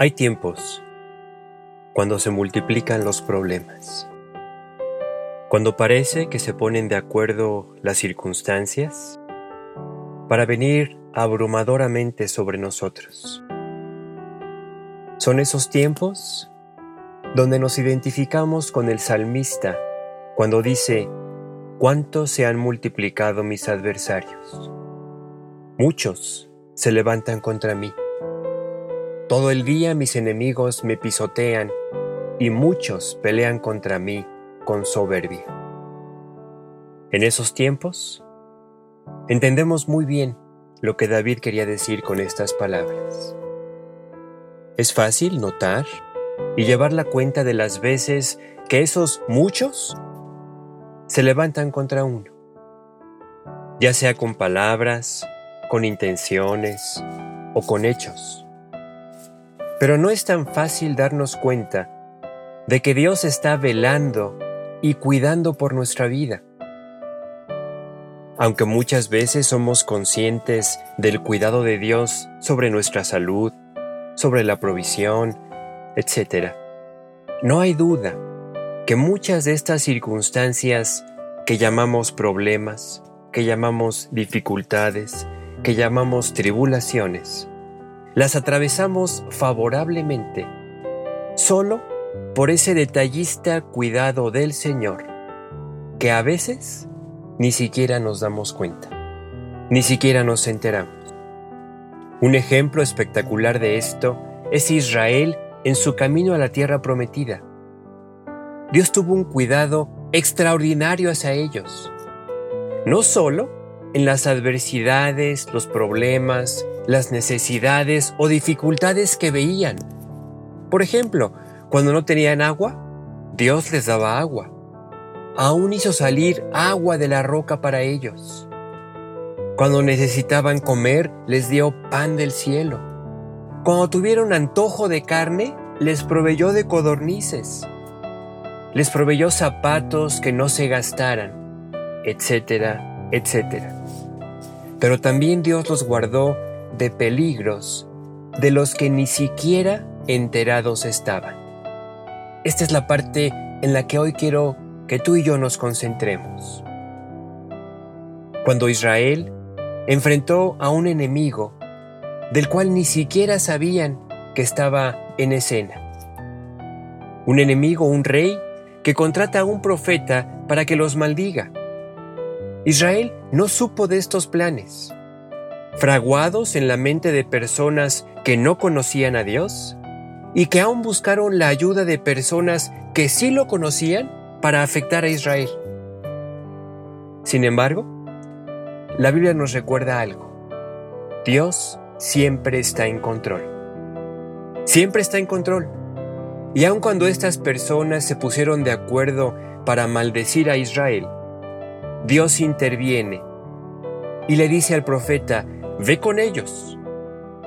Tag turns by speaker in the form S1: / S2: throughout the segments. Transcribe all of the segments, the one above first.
S1: Hay tiempos cuando se multiplican los problemas, cuando parece que se ponen de acuerdo las circunstancias para venir abrumadoramente sobre nosotros. Son esos tiempos donde nos identificamos con el salmista cuando dice, ¿cuánto se han multiplicado mis adversarios? Muchos se levantan contra mí. Todo el día mis enemigos me pisotean y muchos pelean contra mí con soberbia. En esos tiempos, entendemos muy bien lo que David quería decir con estas palabras. Es fácil notar y llevar la cuenta de las veces que esos muchos se levantan contra uno, ya sea con palabras, con intenciones o con hechos. Pero no es tan fácil darnos cuenta de que Dios está velando y cuidando por nuestra vida. Aunque muchas veces somos conscientes del cuidado de Dios sobre nuestra salud, sobre la provisión, etc., no hay duda que muchas de estas circunstancias que llamamos problemas, que llamamos dificultades, que llamamos tribulaciones, las atravesamos favorablemente solo por ese detallista cuidado del Señor, que a veces ni siquiera nos damos cuenta, ni siquiera nos enteramos. Un ejemplo espectacular de esto es Israel en su camino a la tierra prometida. Dios tuvo un cuidado extraordinario hacia ellos, no solo en las adversidades, los problemas, las necesidades o dificultades que veían. Por ejemplo, cuando no tenían agua, Dios les daba agua. Aún hizo salir agua de la roca para ellos. Cuando necesitaban comer, les dio pan del cielo. Cuando tuvieron antojo de carne, les proveyó de codornices. Les proveyó zapatos que no se gastaran, etcétera, etcétera. Pero también Dios los guardó de peligros de los que ni siquiera enterados estaban. Esta es la parte en la que hoy quiero que tú y yo nos concentremos. Cuando Israel enfrentó a un enemigo del cual ni siquiera sabían que estaba en escena. Un enemigo, un rey, que contrata a un profeta para que los maldiga. Israel no supo de estos planes fraguados en la mente de personas que no conocían a Dios y que aún buscaron la ayuda de personas que sí lo conocían para afectar a Israel. Sin embargo, la Biblia nos recuerda algo. Dios siempre está en control. Siempre está en control. Y aun cuando estas personas se pusieron de acuerdo para maldecir a Israel, Dios interviene y le dice al profeta, ve con ellos.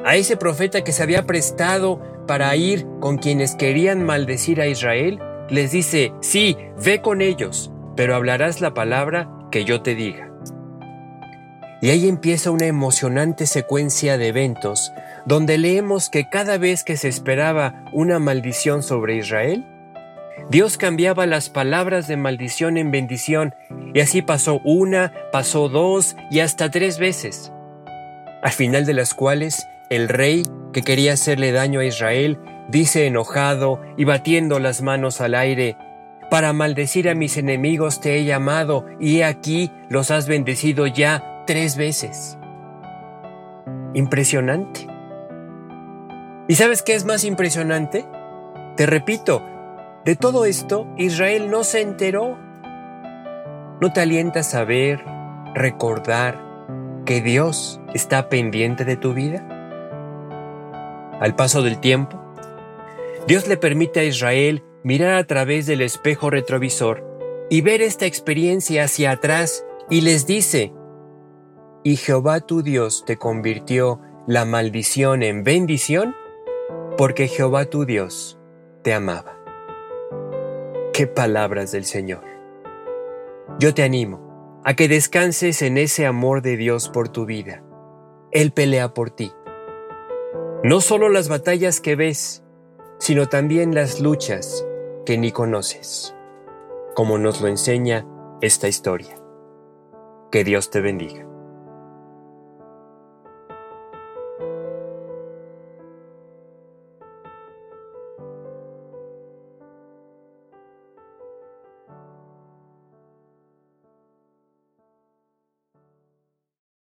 S1: A ese profeta que se había prestado para ir con quienes querían maldecir a Israel, les dice, sí, ve con ellos, pero hablarás la palabra que yo te diga. Y ahí empieza una emocionante secuencia de eventos donde leemos que cada vez que se esperaba una maldición sobre Israel, Dios cambiaba las palabras de maldición en bendición y así pasó una, pasó dos y hasta tres veces al final de las cuales el rey, que quería hacerle daño a Israel, dice enojado y batiendo las manos al aire, Para maldecir a mis enemigos te he llamado, y he aquí los has bendecido ya tres veces. Impresionante. ¿Y sabes qué es más impresionante? Te repito, de todo esto Israel no se enteró. ¿No te alienta saber, recordar, que Dios está pendiente de tu vida? Al paso del tiempo, Dios le permite a Israel mirar a través del espejo retrovisor y ver esta experiencia hacia atrás y les dice, y Jehová tu Dios te convirtió la maldición en bendición porque Jehová tu Dios te amaba. Qué palabras del Señor. Yo te animo a que descanses en ese amor de Dios por tu vida. Él pelea por ti. No solo las batallas que ves, sino también las luchas que ni conoces, como nos lo enseña esta historia. Que Dios te bendiga.